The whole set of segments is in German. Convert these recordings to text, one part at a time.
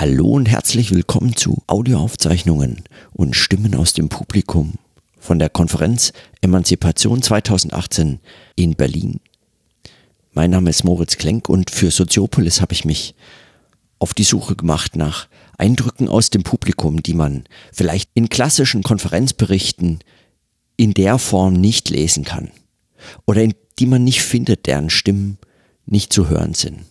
Hallo und herzlich willkommen zu Audioaufzeichnungen und Stimmen aus dem Publikum von der Konferenz Emanzipation 2018 in Berlin. Mein Name ist Moritz Klenk und für Soziopolis habe ich mich auf die Suche gemacht nach Eindrücken aus dem Publikum, die man vielleicht in klassischen Konferenzberichten in der Form nicht lesen kann oder in die man nicht findet, deren Stimmen nicht zu hören sind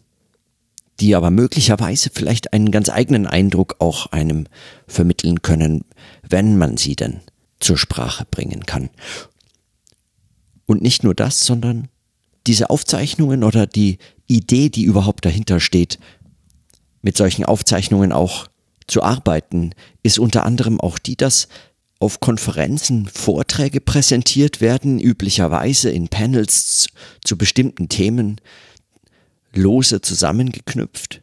die aber möglicherweise vielleicht einen ganz eigenen Eindruck auch einem vermitteln können, wenn man sie denn zur Sprache bringen kann. Und nicht nur das, sondern diese Aufzeichnungen oder die Idee, die überhaupt dahinter steht, mit solchen Aufzeichnungen auch zu arbeiten, ist unter anderem auch die, dass auf Konferenzen Vorträge präsentiert werden, üblicherweise in Panels zu bestimmten Themen, lose zusammengeknüpft.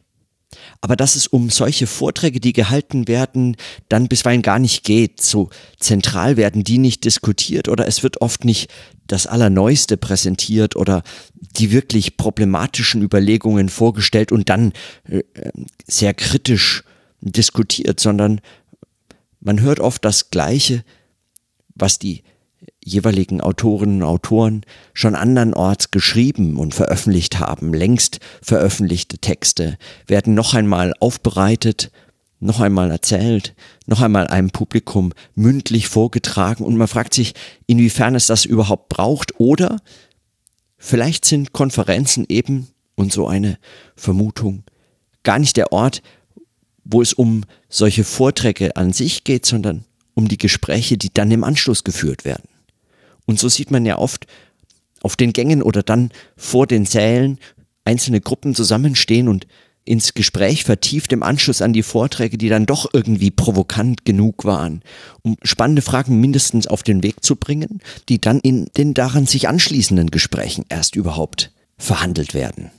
Aber dass es um solche Vorträge, die gehalten werden, dann bisweilen gar nicht geht. So zentral werden die nicht diskutiert oder es wird oft nicht das Allerneueste präsentiert oder die wirklich problematischen Überlegungen vorgestellt und dann äh, sehr kritisch diskutiert, sondern man hört oft das Gleiche, was die jeweiligen Autorinnen und Autoren schon andernorts geschrieben und veröffentlicht haben. Längst veröffentlichte Texte werden noch einmal aufbereitet, noch einmal erzählt, noch einmal einem Publikum mündlich vorgetragen und man fragt sich, inwiefern es das überhaupt braucht oder vielleicht sind Konferenzen eben, und so eine Vermutung, gar nicht der Ort, wo es um solche Vorträge an sich geht, sondern um die Gespräche, die dann im Anschluss geführt werden. Und so sieht man ja oft auf den Gängen oder dann vor den Sälen einzelne Gruppen zusammenstehen und ins Gespräch vertieft im Anschluss an die Vorträge, die dann doch irgendwie provokant genug waren, um spannende Fragen mindestens auf den Weg zu bringen, die dann in den daran sich anschließenden Gesprächen erst überhaupt verhandelt werden.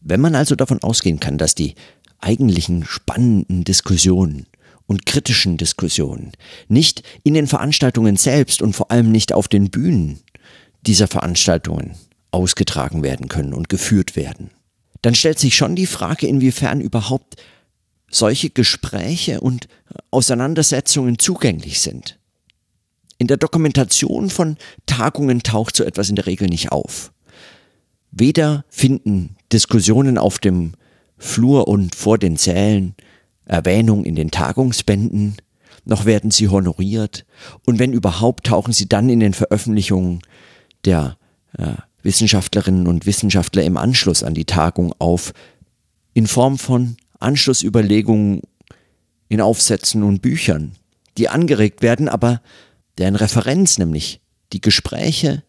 Wenn man also davon ausgehen kann, dass die eigentlichen spannenden Diskussionen und kritischen Diskussionen, nicht in den Veranstaltungen selbst und vor allem nicht auf den Bühnen dieser Veranstaltungen ausgetragen werden können und geführt werden, dann stellt sich schon die Frage, inwiefern überhaupt solche Gespräche und Auseinandersetzungen zugänglich sind. In der Dokumentation von Tagungen taucht so etwas in der Regel nicht auf. Weder finden Diskussionen auf dem Flur und vor den Sälen Erwähnung in den Tagungsbänden, noch werden sie honoriert. Und wenn überhaupt tauchen sie dann in den Veröffentlichungen der äh, Wissenschaftlerinnen und Wissenschaftler im Anschluss an die Tagung auf, in Form von Anschlussüberlegungen in Aufsätzen und Büchern, die angeregt werden, aber deren Referenz, nämlich die Gespräche,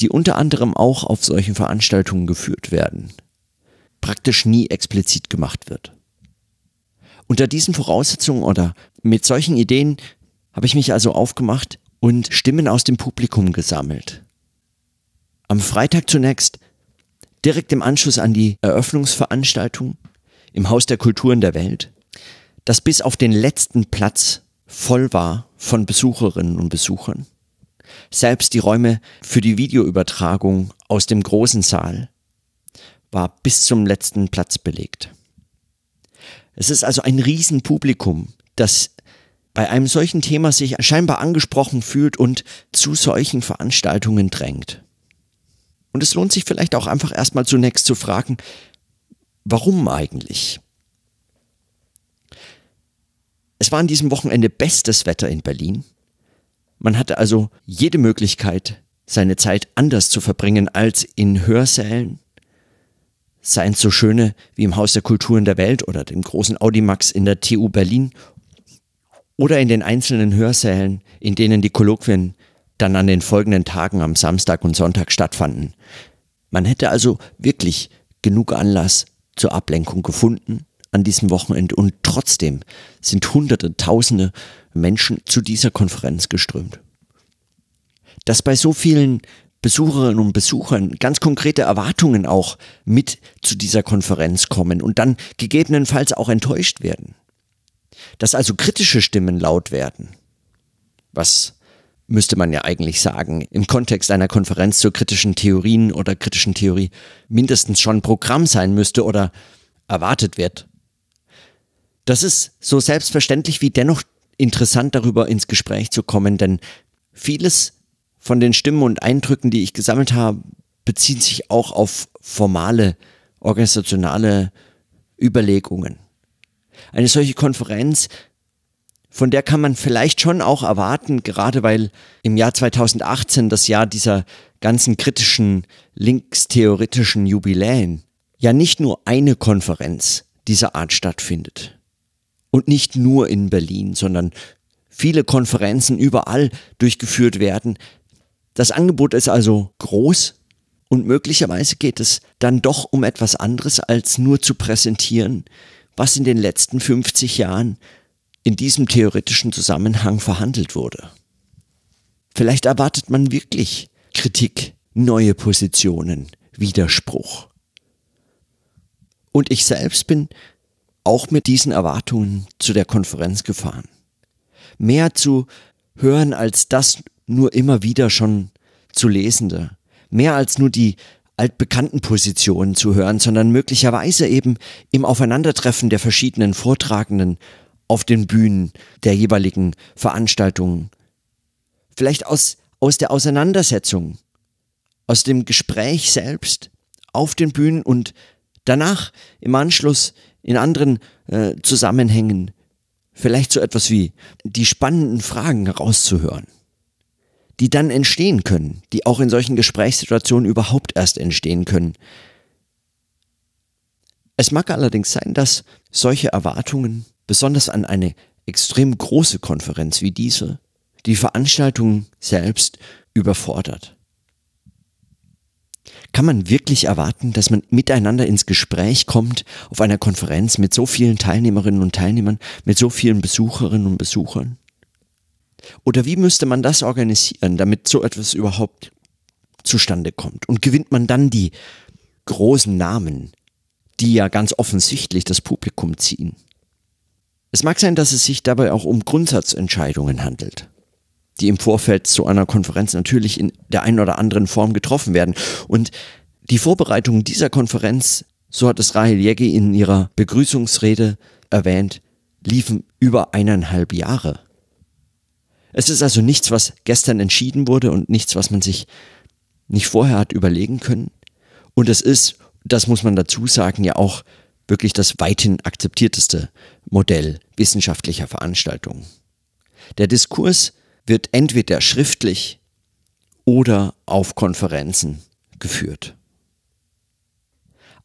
die unter anderem auch auf solchen Veranstaltungen geführt werden, praktisch nie explizit gemacht wird. Unter diesen Voraussetzungen oder mit solchen Ideen habe ich mich also aufgemacht und Stimmen aus dem Publikum gesammelt. Am Freitag zunächst, direkt im Anschluss an die Eröffnungsveranstaltung im Haus der Kulturen der Welt, das bis auf den letzten Platz voll war von Besucherinnen und Besuchern. Selbst die Räume für die Videoübertragung aus dem großen Saal war bis zum letzten Platz belegt. Es ist also ein Riesenpublikum, das bei einem solchen Thema sich scheinbar angesprochen fühlt und zu solchen Veranstaltungen drängt. Und es lohnt sich vielleicht auch einfach erstmal zunächst zu fragen, warum eigentlich? Es war an diesem Wochenende bestes Wetter in Berlin. Man hatte also jede Möglichkeit, seine Zeit anders zu verbringen als in Hörsälen seien so schöne wie im Haus der Kulturen der Welt oder dem großen Audimax in der TU Berlin oder in den einzelnen Hörsälen, in denen die Kolloquien dann an den folgenden Tagen am Samstag und Sonntag stattfanden. Man hätte also wirklich genug Anlass zur Ablenkung gefunden an diesem Wochenende und trotzdem sind Hunderte, Tausende Menschen zu dieser Konferenz geströmt. Dass bei so vielen Besucherinnen und Besuchern ganz konkrete Erwartungen auch mit zu dieser Konferenz kommen und dann gegebenenfalls auch enttäuscht werden. Dass also kritische Stimmen laut werden. Was müsste man ja eigentlich sagen, im Kontext einer Konferenz zur kritischen Theorien oder kritischen Theorie mindestens schon Programm sein müsste oder erwartet wird. Das ist so selbstverständlich wie dennoch interessant darüber ins Gespräch zu kommen, denn vieles von den Stimmen und Eindrücken, die ich gesammelt habe, bezieht sich auch auf formale, organisationale Überlegungen. Eine solche Konferenz, von der kann man vielleicht schon auch erwarten, gerade weil im Jahr 2018 das Jahr dieser ganzen kritischen, linkstheoretischen Jubiläen, ja nicht nur eine Konferenz dieser Art stattfindet. Und nicht nur in Berlin, sondern viele Konferenzen überall durchgeführt werden. Das Angebot ist also groß und möglicherweise geht es dann doch um etwas anderes, als nur zu präsentieren, was in den letzten 50 Jahren in diesem theoretischen Zusammenhang verhandelt wurde. Vielleicht erwartet man wirklich Kritik, neue Positionen, Widerspruch. Und ich selbst bin auch mit diesen Erwartungen zu der Konferenz gefahren. Mehr zu hören als das nur immer wieder schon zu lesende, mehr als nur die altbekannten Positionen zu hören, sondern möglicherweise eben im Aufeinandertreffen der verschiedenen Vortragenden auf den Bühnen der jeweiligen Veranstaltungen. Vielleicht aus, aus der Auseinandersetzung, aus dem Gespräch selbst auf den Bühnen und danach im Anschluss in anderen äh, Zusammenhängen vielleicht so etwas wie die spannenden Fragen herauszuhören die dann entstehen können, die auch in solchen Gesprächssituationen überhaupt erst entstehen können. Es mag allerdings sein, dass solche Erwartungen, besonders an eine extrem große Konferenz wie diese, die Veranstaltung selbst überfordert. Kann man wirklich erwarten, dass man miteinander ins Gespräch kommt auf einer Konferenz mit so vielen Teilnehmerinnen und Teilnehmern, mit so vielen Besucherinnen und Besuchern? Oder wie müsste man das organisieren, damit so etwas überhaupt zustande kommt? Und gewinnt man dann die großen Namen, die ja ganz offensichtlich das Publikum ziehen? Es mag sein, dass es sich dabei auch um Grundsatzentscheidungen handelt, die im Vorfeld zu einer Konferenz natürlich in der einen oder anderen Form getroffen werden. Und die Vorbereitung dieser Konferenz, so hat es Rahel Jägi in ihrer Begrüßungsrede erwähnt, liefen über eineinhalb Jahre. Es ist also nichts, was gestern entschieden wurde und nichts, was man sich nicht vorher hat überlegen können. Und es ist, das muss man dazu sagen, ja auch wirklich das weithin akzeptierteste Modell wissenschaftlicher Veranstaltungen. Der Diskurs wird entweder schriftlich oder auf Konferenzen geführt.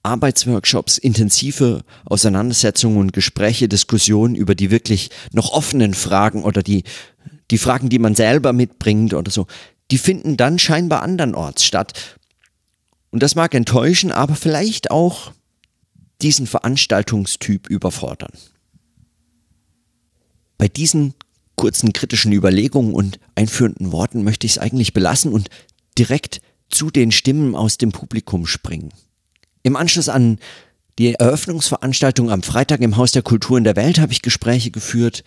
Arbeitsworkshops, intensive Auseinandersetzungen und Gespräche, Diskussionen über die wirklich noch offenen Fragen oder die die Fragen, die man selber mitbringt oder so, die finden dann scheinbar andernorts statt. Und das mag enttäuschen, aber vielleicht auch diesen Veranstaltungstyp überfordern. Bei diesen kurzen kritischen Überlegungen und einführenden Worten möchte ich es eigentlich belassen und direkt zu den Stimmen aus dem Publikum springen. Im Anschluss an die Eröffnungsveranstaltung am Freitag im Haus der Kultur in der Welt habe ich Gespräche geführt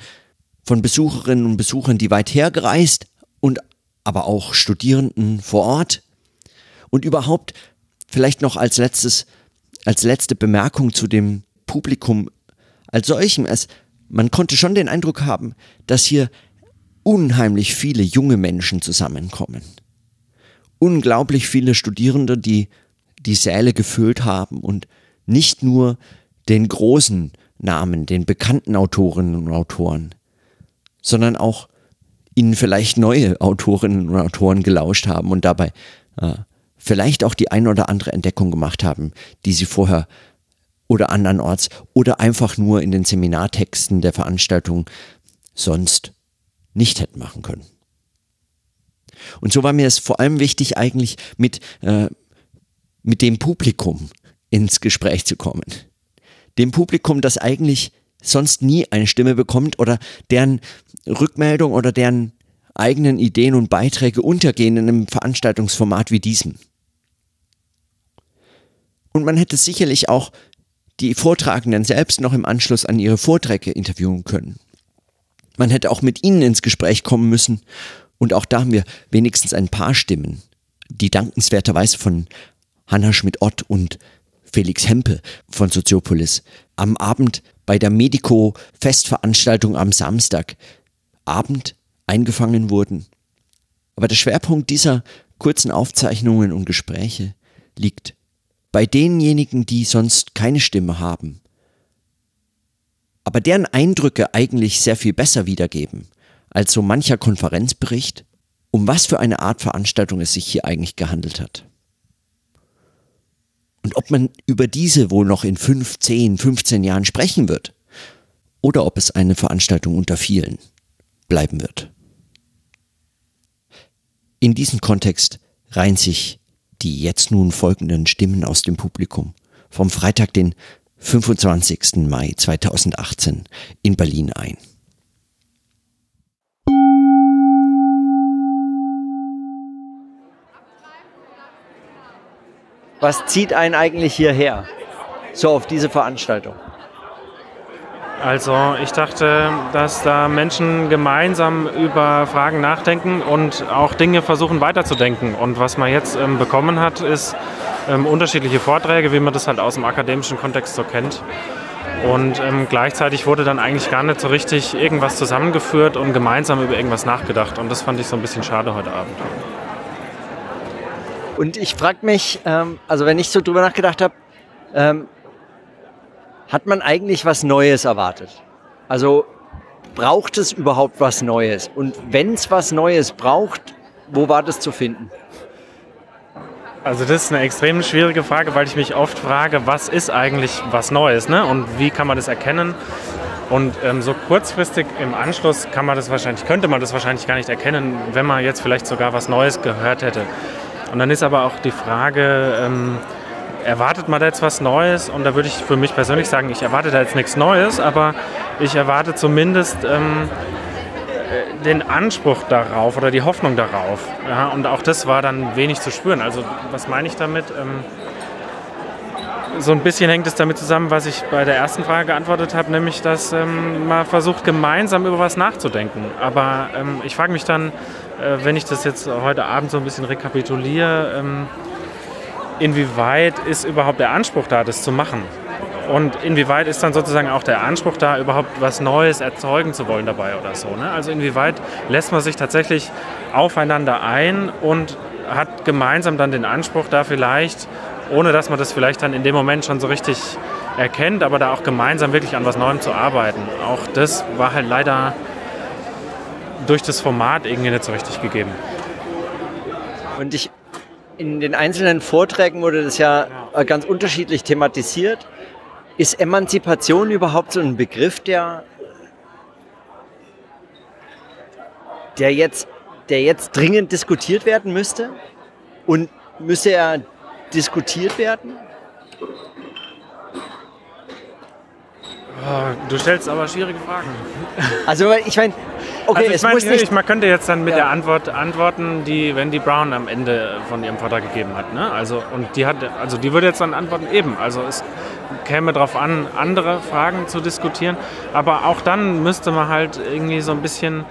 von Besucherinnen und Besuchern, die weit hergereist und aber auch Studierenden vor Ort. Und überhaupt vielleicht noch als letztes, als letzte Bemerkung zu dem Publikum als solchem. Es, man konnte schon den Eindruck haben, dass hier unheimlich viele junge Menschen zusammenkommen. Unglaublich viele Studierende, die die Säle gefüllt haben und nicht nur den großen Namen, den bekannten Autorinnen und Autoren, sondern auch ihnen vielleicht neue Autorinnen und Autoren gelauscht haben und dabei äh, vielleicht auch die ein oder andere Entdeckung gemacht haben, die sie vorher oder andernorts oder einfach nur in den Seminartexten der Veranstaltung sonst nicht hätten machen können. Und so war mir es vor allem wichtig, eigentlich mit, äh, mit dem Publikum ins Gespräch zu kommen. Dem Publikum, das eigentlich sonst nie eine Stimme bekommt oder deren Rückmeldung oder deren eigenen Ideen und Beiträge untergehen in einem Veranstaltungsformat wie diesem. Und man hätte sicherlich auch die Vortragenden selbst noch im Anschluss an ihre Vorträge interviewen können. Man hätte auch mit ihnen ins Gespräch kommen müssen und auch da haben wir wenigstens ein paar Stimmen, die dankenswerterweise von Hanna Schmidt-Ott und Felix Hempe von Soziopolis am Abend bei der Medico-Festveranstaltung am Samstagabend eingefangen wurden. Aber der Schwerpunkt dieser kurzen Aufzeichnungen und Gespräche liegt bei denjenigen, die sonst keine Stimme haben, aber deren Eindrücke eigentlich sehr viel besser wiedergeben als so mancher Konferenzbericht, um was für eine Art Veranstaltung es sich hier eigentlich gehandelt hat. Und ob man über diese wohl noch in 5, 10, 15 Jahren sprechen wird oder ob es eine Veranstaltung unter vielen bleiben wird. In diesem Kontext reihen sich die jetzt nun folgenden Stimmen aus dem Publikum vom Freitag, den 25. Mai 2018 in Berlin ein. Was zieht einen eigentlich hierher? So auf diese Veranstaltung? Also ich dachte, dass da Menschen gemeinsam über Fragen nachdenken und auch Dinge versuchen weiterzudenken. Und was man jetzt ähm, bekommen hat, ist ähm, unterschiedliche Vorträge, wie man das halt aus dem akademischen Kontext so kennt. Und ähm, gleichzeitig wurde dann eigentlich gar nicht so richtig irgendwas zusammengeführt und gemeinsam über irgendwas nachgedacht. Und das fand ich so ein bisschen schade heute Abend. Und ich frage mich, ähm, also wenn ich so drüber nachgedacht habe, ähm, hat man eigentlich was Neues erwartet? Also braucht es überhaupt was Neues? Und wenn es was Neues braucht, wo war das zu finden? Also das ist eine extrem schwierige Frage, weil ich mich oft frage, was ist eigentlich was Neues ne? und wie kann man das erkennen? Und ähm, so kurzfristig im Anschluss kann man das wahrscheinlich, könnte man das wahrscheinlich gar nicht erkennen, wenn man jetzt vielleicht sogar was Neues gehört hätte. Und dann ist aber auch die Frage, ähm, erwartet man da jetzt was Neues? Und da würde ich für mich persönlich sagen, ich erwarte da jetzt nichts Neues, aber ich erwarte zumindest ähm, äh, den Anspruch darauf oder die Hoffnung darauf. Ja, und auch das war dann wenig zu spüren. Also was meine ich damit? Ähm, so ein bisschen hängt es damit zusammen, was ich bei der ersten Frage geantwortet habe, nämlich, dass ähm, man versucht, gemeinsam über was nachzudenken. Aber ähm, ich frage mich dann, wenn ich das jetzt heute Abend so ein bisschen rekapituliere, ähm, inwieweit ist überhaupt der Anspruch da, das zu machen? Und inwieweit ist dann sozusagen auch der Anspruch da, überhaupt was Neues erzeugen zu wollen dabei oder so? Ne? Also inwieweit lässt man sich tatsächlich aufeinander ein und hat gemeinsam dann den Anspruch da vielleicht, ohne dass man das vielleicht dann in dem Moment schon so richtig erkennt, aber da auch gemeinsam wirklich an was Neuem zu arbeiten. Auch das war halt leider durch das Format irgendwie nicht so richtig gegeben. Und ich, in den einzelnen Vorträgen wurde das ja ganz unterschiedlich thematisiert. Ist Emanzipation überhaupt so ein Begriff, der, der, jetzt, der jetzt dringend diskutiert werden müsste? Und müsste er diskutiert werden? Oh, du stellst aber schwierige Fragen. Also ich meine, okay, also ich meine, nicht man könnte jetzt dann mit ja. der Antwort antworten, die Wendy Brown am Ende von ihrem Vortrag gegeben hat. Ne? Also und die hat, also die würde jetzt dann antworten eben. Also es käme darauf an, andere Fragen zu diskutieren. Aber auch dann müsste man halt irgendwie so ein bisschen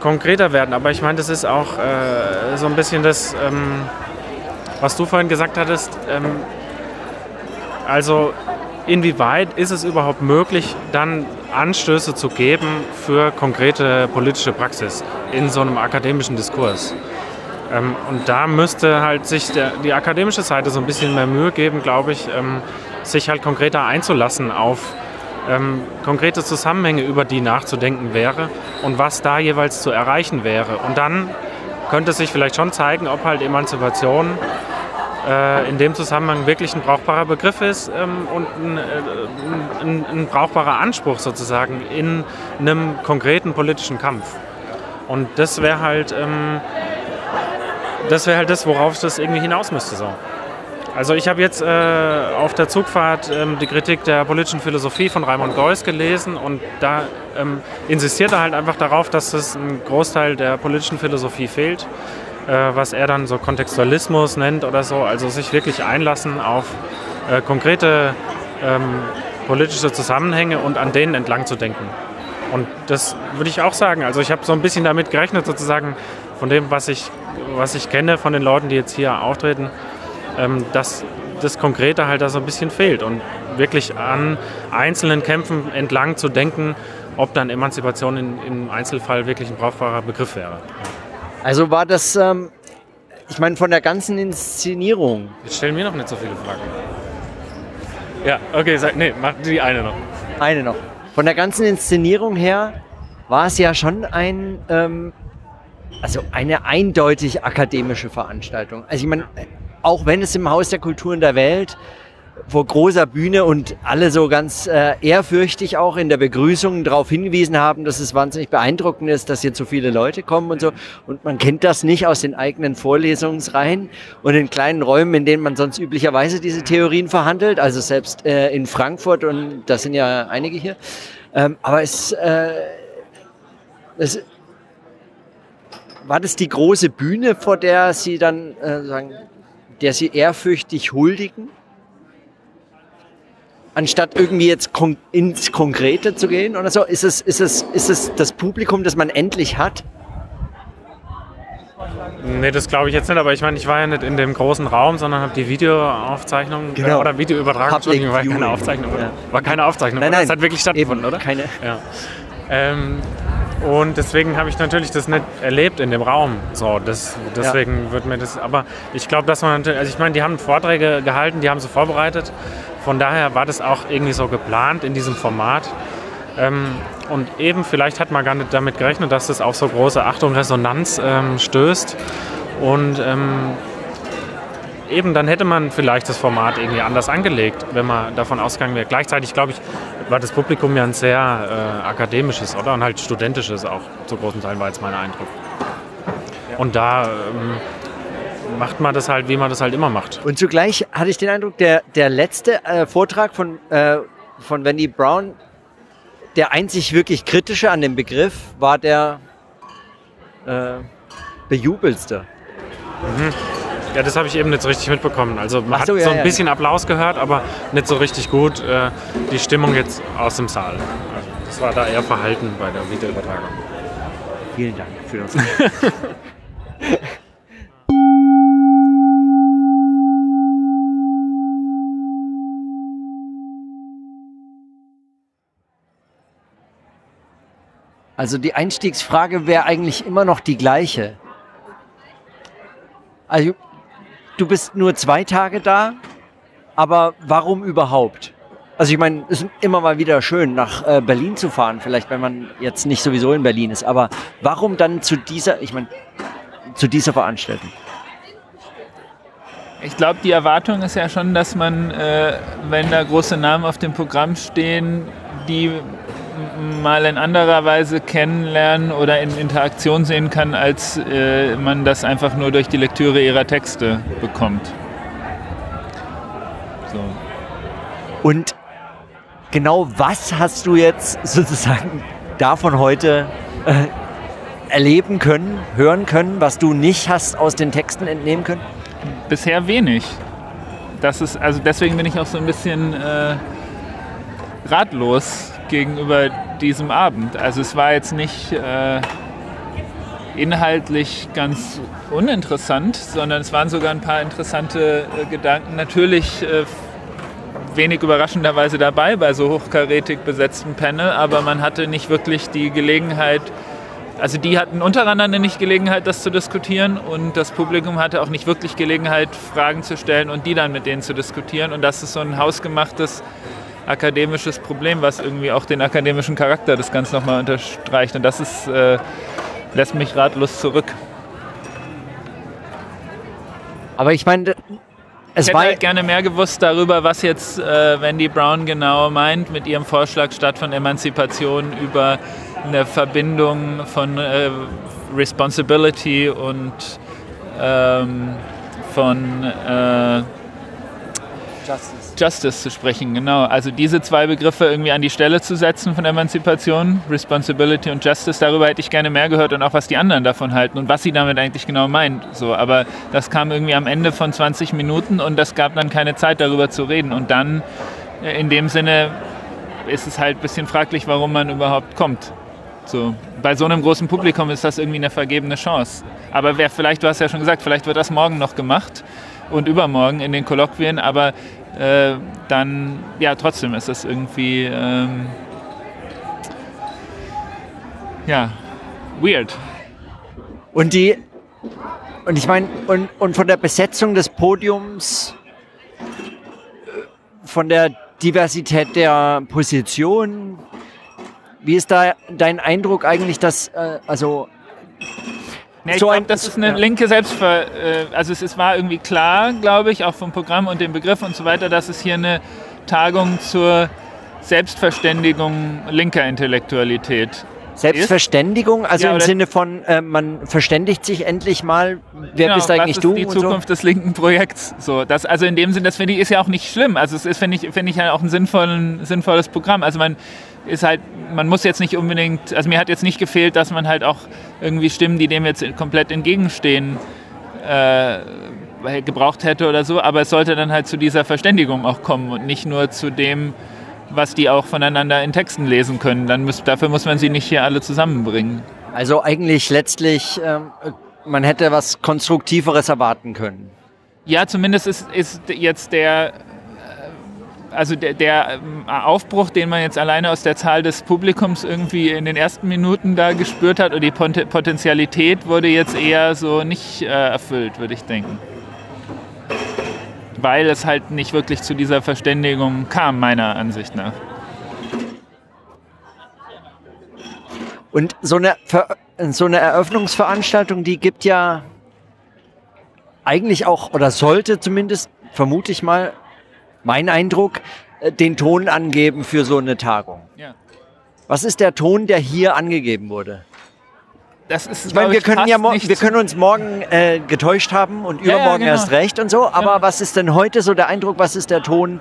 konkreter werden. Aber ich meine, das ist auch äh, so ein bisschen das, ähm, was du vorhin gesagt hattest. Ähm, also inwieweit ist es überhaupt möglich, dann Anstöße zu geben für konkrete politische Praxis in so einem akademischen Diskurs? Ähm, und da müsste halt sich der, die akademische Seite so ein bisschen mehr Mühe geben, glaube ich, ähm, sich halt konkreter einzulassen auf ähm, konkrete Zusammenhänge, über die nachzudenken wäre und was da jeweils zu erreichen wäre. Und dann könnte sich vielleicht schon zeigen, ob halt Emanzipation äh, in dem Zusammenhang wirklich ein brauchbarer Begriff ist ähm, und ein, äh, ein, ein, brauchbarer Anspruch sozusagen in einem konkreten politischen Kampf. Und das wäre halt, ähm, das halt das, worauf das irgendwie hinaus müsste so. Also ich habe jetzt äh, auf der Zugfahrt ähm, die Kritik der politischen Philosophie von Raimund Geuss gelesen und da ähm, insistiert er halt einfach darauf, dass es ein Großteil der politischen Philosophie fehlt was er dann so Kontextualismus nennt oder so, also sich wirklich einlassen auf äh, konkrete ähm, politische Zusammenhänge und an denen entlang zu denken. Und das würde ich auch sagen. Also ich habe so ein bisschen damit gerechnet, sozusagen von dem, was ich, was ich kenne von den Leuten, die jetzt hier auftreten, ähm, dass das Konkrete halt da so ein bisschen fehlt. Und wirklich an einzelnen Kämpfen entlang zu denken, ob dann Emanzipation in, im Einzelfall wirklich ein brauchbarer Begriff wäre. Also war das, ähm, ich meine, von der ganzen Inszenierung. Jetzt stellen wir noch nicht so viele Fragen. Ja, okay, sag, nee, mach die eine noch. Eine noch. Von der ganzen Inszenierung her war es ja schon ein, ähm, also eine eindeutig akademische Veranstaltung. Also ich meine, auch wenn es im Haus der Kulturen der Welt vor großer Bühne und alle so ganz äh, ehrfürchtig auch in der Begrüßung darauf hingewiesen haben, dass es wahnsinnig beeindruckend ist, dass jetzt so viele Leute kommen und so. Und man kennt das nicht aus den eigenen Vorlesungsreihen und in kleinen Räumen, in denen man sonst üblicherweise diese Theorien verhandelt. Also selbst äh, in Frankfurt und da sind ja einige hier. Ähm, aber es, äh, es war das die große Bühne, vor der Sie dann äh, sagen, der Sie ehrfürchtig huldigen? Anstatt irgendwie jetzt kon ins Konkrete zu gehen oder so? Ist es, ist, es, ist es das Publikum, das man endlich hat? Nee, das glaube ich jetzt nicht, aber ich meine, ich war ja nicht in dem großen Raum, sondern habe die Videoaufzeichnung genau. äh, oder Videoübertragung, Entschuldigung, war keine Aufzeichnung, ja. war keine Aufzeichnung, nein, nein, das hat wirklich stattgefunden, eben, oder? Keine. Ja. Ähm, und deswegen habe ich natürlich das nicht erlebt in dem Raum. So, das, deswegen ja. wird mir das. Aber ich glaube, dass man natürlich. Also ich meine, die haben Vorträge gehalten, die haben sie vorbereitet. Von daher war das auch irgendwie so geplant in diesem Format. Ähm, und eben, vielleicht hat man gar nicht damit gerechnet, dass das auf so große Achtung, Resonanz ähm, stößt. Und ähm, eben, dann hätte man vielleicht das Format irgendwie anders angelegt, wenn man davon ausgegangen wäre. Gleichzeitig, glaube ich, war das Publikum ja ein sehr äh, akademisches, oder? Und halt studentisches auch zu großen Teilen war jetzt mein Eindruck. Und da ähm, macht man das halt, wie man das halt immer macht. Und zugleich hatte ich den Eindruck, der, der letzte äh, Vortrag von, äh, von Wendy Brown, der einzig wirklich kritische an dem Begriff, war der äh, bejubelste. Mhm. Ja, das habe ich eben nicht so richtig mitbekommen. Also man so, hat ja, so ein bisschen ja. Applaus gehört, aber nicht so richtig gut äh, die Stimmung jetzt aus dem Saal. Also das war da eher verhalten bei der Videoübertragung. Vielen Dank für das. Also die Einstiegsfrage wäre eigentlich immer noch die gleiche. Also du bist nur zwei Tage da, aber warum überhaupt? Also ich meine, es ist immer mal wieder schön, nach äh, Berlin zu fahren, vielleicht wenn man jetzt nicht sowieso in Berlin ist, aber warum dann zu dieser, ich meine, zu dieser Veranstaltung? Ich glaube, die Erwartung ist ja schon, dass man, äh, wenn da große Namen auf dem Programm stehen, die mal in anderer Weise kennenlernen oder in Interaktion sehen kann, als äh, man das einfach nur durch die Lektüre ihrer Texte bekommt. So. Und genau was hast du jetzt sozusagen davon heute äh, erleben können, hören können, was du nicht hast aus den Texten entnehmen können? Bisher wenig. Das ist, also deswegen bin ich auch so ein bisschen äh, ratlos gegenüber diesem Abend. Also es war jetzt nicht äh, inhaltlich ganz uninteressant, sondern es waren sogar ein paar interessante äh, Gedanken. Natürlich äh, wenig überraschenderweise dabei bei so hochkarätig besetzten Panel, aber man hatte nicht wirklich die Gelegenheit, also die hatten untereinander nicht Gelegenheit, das zu diskutieren und das Publikum hatte auch nicht wirklich Gelegenheit, Fragen zu stellen und die dann mit denen zu diskutieren. Und das ist so ein hausgemachtes akademisches Problem, was irgendwie auch den akademischen Charakter des Ganzen nochmal unterstreicht. Und das ist, äh, lässt mich ratlos zurück. Aber ich meine, es ich hätte halt gerne mehr gewusst darüber, was jetzt äh, Wendy Brown genau meint mit ihrem Vorschlag statt von Emanzipation über eine Verbindung von äh, Responsibility und ähm, von äh, Justice. Justice zu sprechen, genau. Also diese zwei Begriffe irgendwie an die Stelle zu setzen von Emanzipation, Responsibility und Justice, darüber hätte ich gerne mehr gehört und auch was die anderen davon halten und was sie damit eigentlich genau meinen. So, aber das kam irgendwie am Ende von 20 Minuten und das gab dann keine Zeit darüber zu reden. Und dann äh, in dem Sinne ist es halt ein bisschen fraglich, warum man überhaupt kommt. So, bei so einem großen Publikum ist das irgendwie eine vergebene Chance. Aber wer vielleicht, du hast ja schon gesagt, vielleicht wird das morgen noch gemacht und übermorgen in den Kolloquien, aber äh, dann, ja, trotzdem ist das irgendwie, ähm, ja, weird. Und die, und ich meine, und, und von der Besetzung des Podiums, äh, von der Diversität der Position, wie ist da dein Eindruck eigentlich, dass, äh, also Nee, ich glaube, das ist eine ja. linke Selbstver... Äh, also es, es war irgendwie klar, glaube ich, auch vom Programm und dem Begriff und so weiter, dass es hier eine Tagung zur Selbstverständigung linker Intellektualität Selbstverständigung, also ja, im Sinne von, äh, man verständigt sich endlich mal, wer genau, bist eigentlich du? Ist die Zukunft so? des linken Projekts. So, das, also in dem Sinne, das finde ich, ist ja auch nicht schlimm. Also es ist, finde ich, finde ich ja auch ein sinnvollen, sinnvolles Programm. Also man ist halt, man muss jetzt nicht unbedingt, also mir hat jetzt nicht gefehlt, dass man halt auch irgendwie Stimmen, die dem jetzt komplett entgegenstehen, äh, gebraucht hätte oder so, aber es sollte dann halt zu dieser Verständigung auch kommen und nicht nur zu dem, was die auch voneinander in Texten lesen können. Dann muss, dafür muss man sie nicht hier alle zusammenbringen. Also eigentlich letztlich, ähm, man hätte was Konstruktiveres erwarten können. Ja, zumindest ist, ist jetzt der, also der, der, ähm, Aufbruch, den man jetzt alleine aus der Zahl des Publikums irgendwie in den ersten Minuten da gespürt hat, oder die Potenzialität wurde jetzt eher so nicht äh, erfüllt, würde ich denken weil es halt nicht wirklich zu dieser Verständigung kam, meiner Ansicht nach. Und so eine, so eine Eröffnungsveranstaltung, die gibt ja eigentlich auch, oder sollte zumindest, vermute ich mal, mein Eindruck, äh, den Ton angeben für so eine Tagung. Ja. Was ist der Ton, der hier angegeben wurde? das ist, ich meine, wir können ja wir können uns morgen äh, getäuscht haben und übermorgen ja, ja, genau. erst recht und so. Aber ja. was ist denn heute so der Eindruck? Was ist der Ton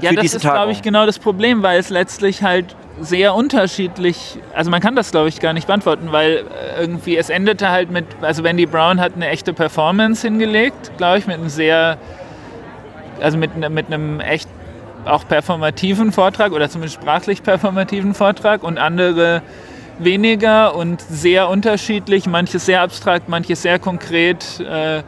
ja, für diese Tagung? das ist, glaube ich, genau das Problem, weil es letztlich halt sehr unterschiedlich, also man kann das, glaube ich, gar nicht beantworten, weil äh, irgendwie es endete halt mit, also Wendy Brown hat eine echte Performance hingelegt, glaube ich, mit einem sehr, also mit, mit einem echt auch performativen Vortrag oder zumindest sprachlich performativen Vortrag und andere weniger und sehr unterschiedlich, manches sehr abstrakt, manches sehr konkret, äh,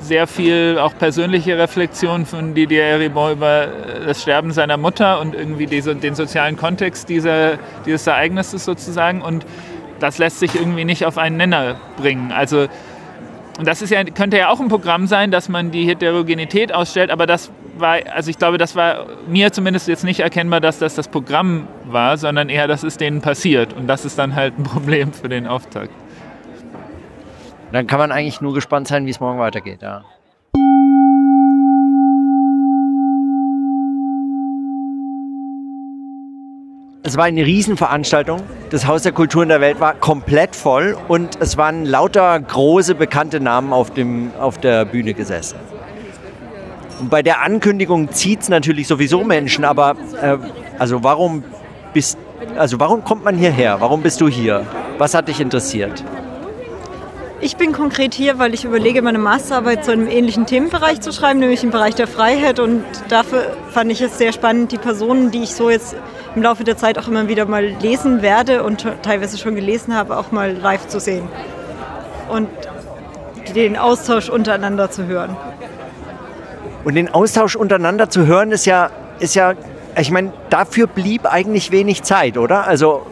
sehr viel auch persönliche Reflexion von Didier Eribon über äh, das Sterben seiner Mutter und irgendwie diese, den sozialen Kontext dieser, dieses Ereignisses sozusagen und das lässt sich irgendwie nicht auf einen Nenner bringen. Also und das ist ja, könnte ja auch ein Programm sein, dass man die Heterogenität ausstellt, aber das war, also ich glaube, das war mir zumindest jetzt nicht erkennbar, dass das das Programm war, sondern eher, dass es denen passiert. Und das ist dann halt ein Problem für den Auftakt. Dann kann man eigentlich nur gespannt sein, wie es morgen weitergeht, ja. Es war eine Riesenveranstaltung. Das Haus der Kulturen der Welt war komplett voll und es waren lauter große bekannte Namen auf, dem, auf der Bühne gesessen. Und bei der Ankündigung zieht es natürlich sowieso Menschen, aber äh, also warum bist also warum kommt man hierher? Warum bist du hier? Was hat dich interessiert? Ich bin konkret hier, weil ich überlege, meine Masterarbeit zu einem ähnlichen Themenbereich zu schreiben, nämlich im Bereich der Freiheit. Und dafür fand ich es sehr spannend, die Personen, die ich so jetzt im Laufe der Zeit auch immer wieder mal lesen werde und teilweise schon gelesen habe, auch mal live zu sehen. Und den Austausch untereinander zu hören. Und den Austausch untereinander zu hören ist ja, ist ja, ich meine, dafür blieb eigentlich wenig Zeit, oder? Also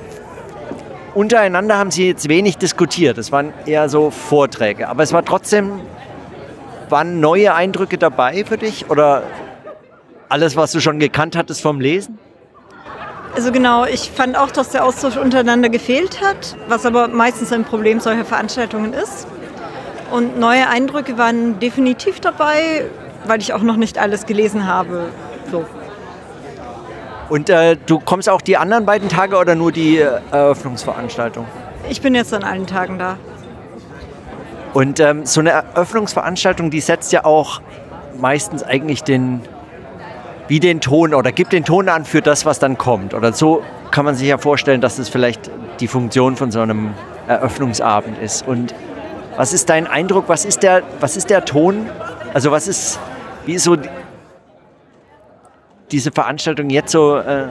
untereinander haben sie jetzt wenig diskutiert. Es waren eher so Vorträge. Aber es war trotzdem, waren neue Eindrücke dabei für dich? Oder alles, was du schon gekannt hattest vom Lesen? Also genau, ich fand auch, dass der Austausch untereinander gefehlt hat, was aber meistens ein Problem solcher Veranstaltungen ist. Und neue Eindrücke waren definitiv dabei weil ich auch noch nicht alles gelesen habe. So. Und äh, du kommst auch die anderen beiden Tage oder nur die äh, Eröffnungsveranstaltung? Ich bin jetzt an allen Tagen da. Und ähm, so eine Eröffnungsveranstaltung, die setzt ja auch meistens eigentlich den, wie den Ton oder gibt den Ton an für das, was dann kommt. Oder so kann man sich ja vorstellen, dass es das vielleicht die Funktion von so einem Eröffnungsabend ist. Und was ist dein Eindruck? Was ist der, was ist der Ton? Also was ist wie ist so diese Veranstaltung jetzt so äh,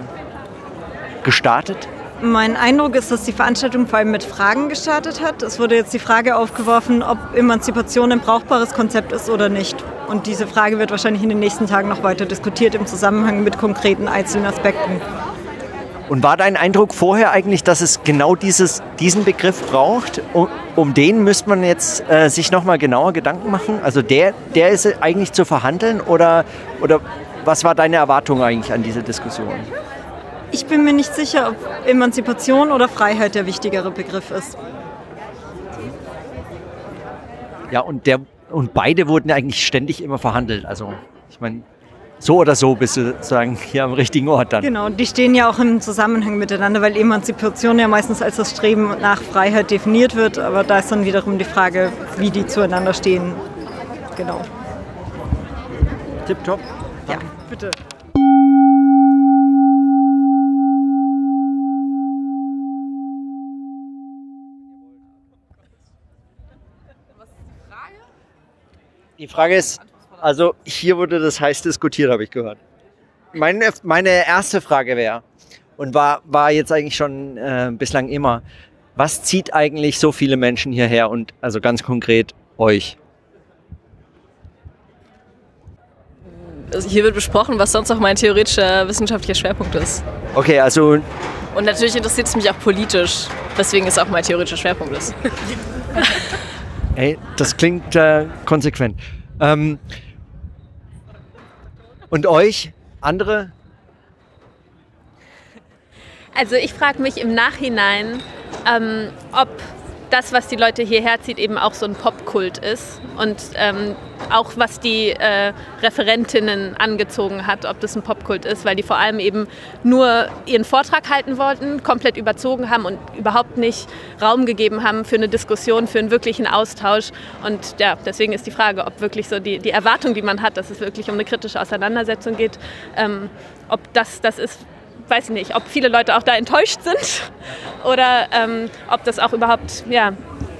gestartet? Mein Eindruck ist, dass die Veranstaltung vor allem mit Fragen gestartet hat. Es wurde jetzt die Frage aufgeworfen, ob Emanzipation ein brauchbares Konzept ist oder nicht. Und diese Frage wird wahrscheinlich in den nächsten Tagen noch weiter diskutiert im Zusammenhang mit konkreten einzelnen Aspekten. Und war dein Eindruck vorher eigentlich, dass es genau dieses, diesen Begriff braucht? Um, um den müsste man jetzt äh, sich nochmal genauer Gedanken machen? Also der, der ist eigentlich zu verhandeln oder, oder was war deine Erwartung eigentlich an diese Diskussion? Ich bin mir nicht sicher, ob Emanzipation oder Freiheit der wichtigere Begriff ist. Ja, und, der, und beide wurden eigentlich ständig immer verhandelt. Also, ich meine, so oder so bist du sozusagen hier am richtigen Ort dann. Genau, die stehen ja auch im Zusammenhang miteinander, weil Emanzipation ja meistens als das Streben nach Freiheit definiert wird. Aber da ist dann wiederum die Frage, wie die zueinander stehen. Genau. Tipptopp. Ja, bitte. Die Frage ist, also hier wurde das heiß diskutiert, habe ich gehört. Meine, meine erste Frage wäre, und war, war jetzt eigentlich schon äh, bislang immer, was zieht eigentlich so viele Menschen hierher und also ganz konkret euch? Also hier wird besprochen, was sonst auch mein theoretischer wissenschaftlicher Schwerpunkt ist. Okay, also. Und natürlich interessiert es mich auch politisch, weswegen es auch mein theoretischer Schwerpunkt ist. Ey, das klingt äh, konsequent. Ähm, und euch, andere? Also ich frage mich im Nachhinein, ähm, ob das, was die Leute hierher zieht, eben auch so ein Popkult ist und ähm, auch was die äh, Referentinnen angezogen hat, ob das ein Popkult ist, weil die vor allem eben nur ihren Vortrag halten wollten, komplett überzogen haben und überhaupt nicht Raum gegeben haben für eine Diskussion, für einen wirklichen Austausch. Und ja, deswegen ist die Frage, ob wirklich so die, die Erwartung, die man hat, dass es wirklich um eine kritische Auseinandersetzung geht, ähm, ob das das ist, weiß ich nicht, ob viele Leute auch da enttäuscht sind oder ähm, ob das auch überhaupt ja,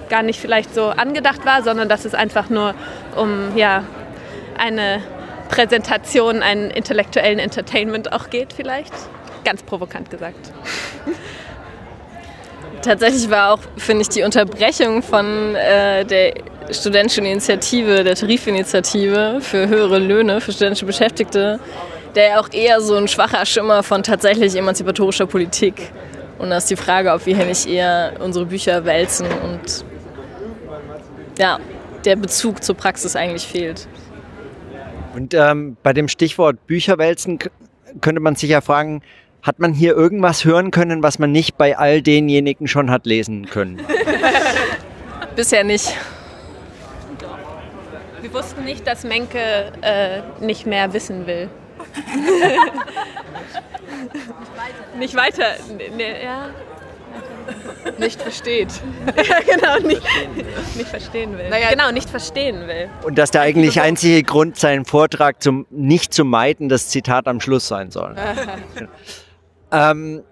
gar nicht vielleicht so angedacht war, sondern dass es einfach nur um ja, eine Präsentation, einen intellektuellen Entertainment auch geht vielleicht. Ganz provokant gesagt. Tatsächlich war auch, finde ich, die Unterbrechung von äh, der studentischen Initiative, der Tarifinitiative für höhere Löhne für studentische Beschäftigte der ja auch eher so ein schwacher Schimmer von tatsächlich emanzipatorischer Politik. Und da ist die Frage, ob wir hier nicht eher unsere Bücher wälzen und ja, der Bezug zur Praxis eigentlich fehlt. Und ähm, bei dem Stichwort Bücherwälzen könnte man sich ja fragen, hat man hier irgendwas hören können, was man nicht bei all denjenigen schon hat lesen können? Bisher nicht. Wir wussten nicht, dass Menke äh, nicht mehr wissen will. Nicht weiter. Ne, ja. Nicht versteht. ja, genau, nicht, nicht verstehen will. Naja, genau, nicht verstehen will. Und dass der eigentlich einzige Grund, seinen Vortrag zum, nicht zu meiden, das Zitat am Schluss sein soll. ähm,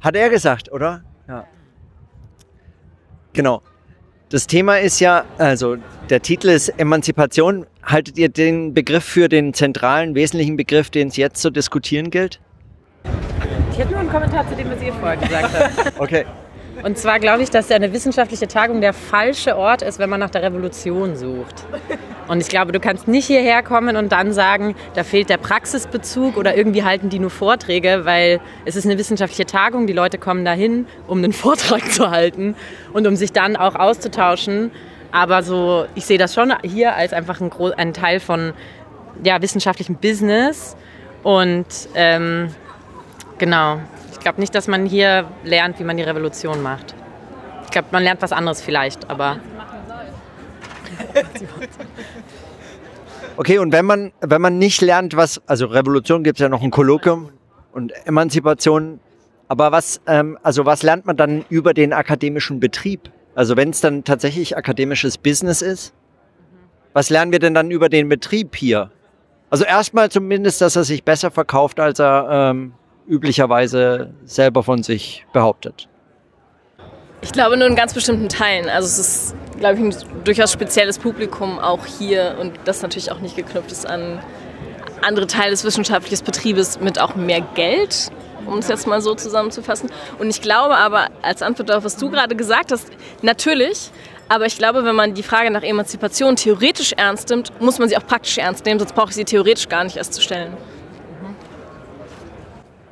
hat er gesagt, oder? Ja. Genau. Das Thema ist ja, also der Titel ist Emanzipation. Haltet ihr den Begriff für den zentralen, wesentlichen Begriff, den es jetzt zu diskutieren gilt? Ich hätte nur einen Kommentar zu dem, was ihr vorher gesagt habt. Okay. Und zwar glaube ich, dass eine wissenschaftliche Tagung der falsche Ort ist, wenn man nach der Revolution sucht. Und ich glaube, du kannst nicht hierher kommen und dann sagen, da fehlt der Praxisbezug oder irgendwie halten die nur Vorträge, weil es ist eine wissenschaftliche Tagung, die Leute kommen dahin, um einen Vortrag zu halten und um sich dann auch auszutauschen. Aber so, ich sehe das schon hier als einfach ein, ein Teil von ja, wissenschaftlichem Business. Und ähm, genau, glaube nicht, dass man hier lernt, wie man die Revolution macht. Ich glaube, man lernt was anderes vielleicht, aber. Okay, und wenn man, wenn man nicht lernt, was, also Revolution gibt es ja noch ein Kolloquium und Emanzipation, aber was, ähm, also was lernt man dann über den akademischen Betrieb? Also wenn es dann tatsächlich akademisches Business ist, was lernen wir denn dann über den Betrieb hier? Also erstmal zumindest, dass er sich besser verkauft, als er ähm, üblicherweise selber von sich behauptet? Ich glaube nur in ganz bestimmten Teilen. Also es ist, glaube ich, ein durchaus spezielles Publikum auch hier und das natürlich auch nicht geknüpft ist an andere Teil des wissenschaftlichen Betriebes mit auch mehr Geld, um es jetzt mal so zusammenzufassen. Und ich glaube aber, als Antwort darauf, was du gerade gesagt hast, natürlich, aber ich glaube, wenn man die Frage nach Emanzipation theoretisch ernst nimmt, muss man sie auch praktisch ernst nehmen, sonst brauche ich sie theoretisch gar nicht erst zu stellen.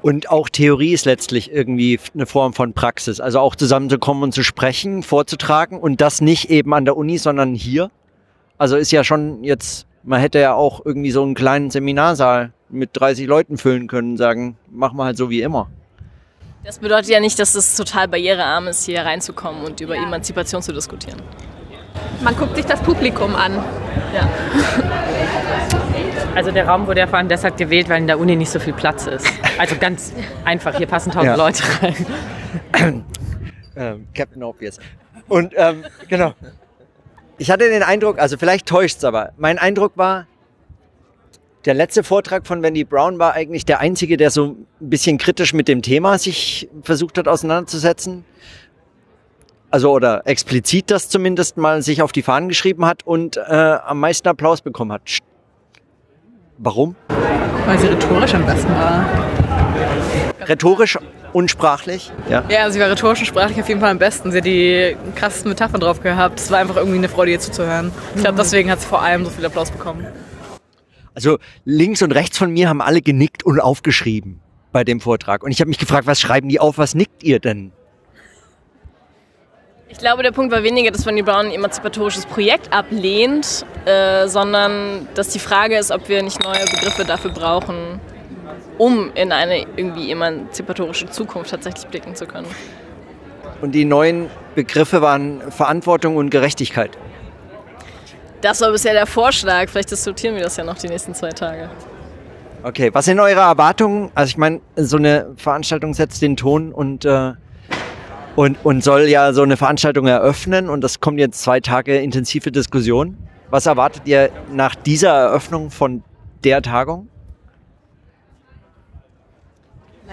Und auch Theorie ist letztlich irgendwie eine Form von Praxis. Also auch zusammenzukommen und zu sprechen, vorzutragen und das nicht eben an der Uni, sondern hier. Also ist ja schon jetzt, man hätte ja auch irgendwie so einen kleinen Seminarsaal mit 30 Leuten füllen können und sagen, machen wir halt so wie immer. Das bedeutet ja nicht, dass es total barrierearm ist, hier reinzukommen und über Emanzipation zu diskutieren. Man guckt sich das Publikum an. Ja. Also der Raum wurde ja vor allem deshalb gewählt, weil in der Uni nicht so viel Platz ist. Also ganz einfach, hier passen tausend Ja. Leute rein. ähm, Captain Obvious. Und ähm, genau. Ich hatte den Eindruck, also vielleicht täuscht es aber, mein Eindruck war, der letzte Vortrag von Wendy Brown war eigentlich der einzige, der so ein bisschen kritisch mit dem Thema sich versucht hat auseinanderzusetzen. Also oder explizit das zumindest mal sich auf die Fahnen geschrieben hat und äh, am meisten Applaus bekommen hat. Warum? Weil sie rhetorisch am besten war. Rhetorisch und sprachlich? Ja. Ja, sie war rhetorisch und sprachlich auf jeden Fall am besten. Sie hat die krassesten Metaphern drauf gehabt. Es war einfach irgendwie eine Freude, ihr zuzuhören. Ich glaube, deswegen hat sie vor allem so viel Applaus bekommen. Also links und rechts von mir haben alle genickt und aufgeschrieben bei dem Vortrag. Und ich habe mich gefragt, was schreiben die auf, was nickt ihr denn? Ich glaube, der Punkt war weniger, dass Wendy Brown ein emanzipatorisches Projekt ablehnt, äh, sondern dass die Frage ist, ob wir nicht neue Begriffe dafür brauchen, um in eine irgendwie emanzipatorische Zukunft tatsächlich blicken zu können. Und die neuen Begriffe waren Verantwortung und Gerechtigkeit. Das war bisher der Vorschlag. Vielleicht diskutieren wir das ja noch die nächsten zwei Tage. Okay, was sind eure Erwartungen? Also ich meine, so eine Veranstaltung setzt den Ton und, äh, und, und soll ja so eine Veranstaltung eröffnen und das kommt jetzt zwei Tage intensive Diskussion. Was erwartet ihr nach dieser Eröffnung von der Tagung?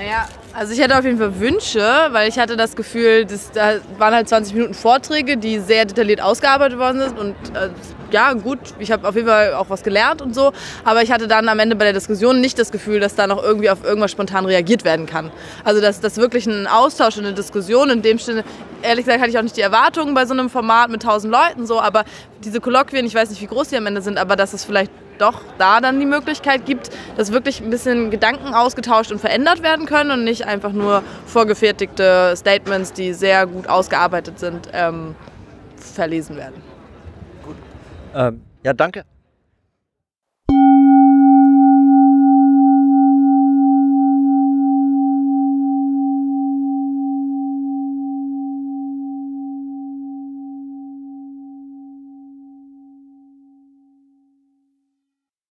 Naja, also ich hätte auf jeden Fall Wünsche, weil ich hatte das Gefühl, dass da waren halt 20 Minuten Vorträge, die sehr detailliert ausgearbeitet worden sind und äh, ja gut, ich habe auf jeden Fall auch was gelernt und so, aber ich hatte dann am Ende bei der Diskussion nicht das Gefühl, dass da noch irgendwie auf irgendwas spontan reagiert werden kann. Also dass das wirklich ein Austausch und eine Diskussion in dem Sinne, ehrlich gesagt hatte ich auch nicht die Erwartungen bei so einem Format mit 1000 Leuten so, aber diese Kolloquien, ich weiß nicht, wie groß die am Ende sind, aber dass es vielleicht doch da dann die Möglichkeit gibt, dass wirklich ein bisschen Gedanken ausgetauscht und verändert werden können und nicht einfach nur vorgefertigte Statements, die sehr gut ausgearbeitet sind, ähm, verlesen werden. Ähm, ja, danke.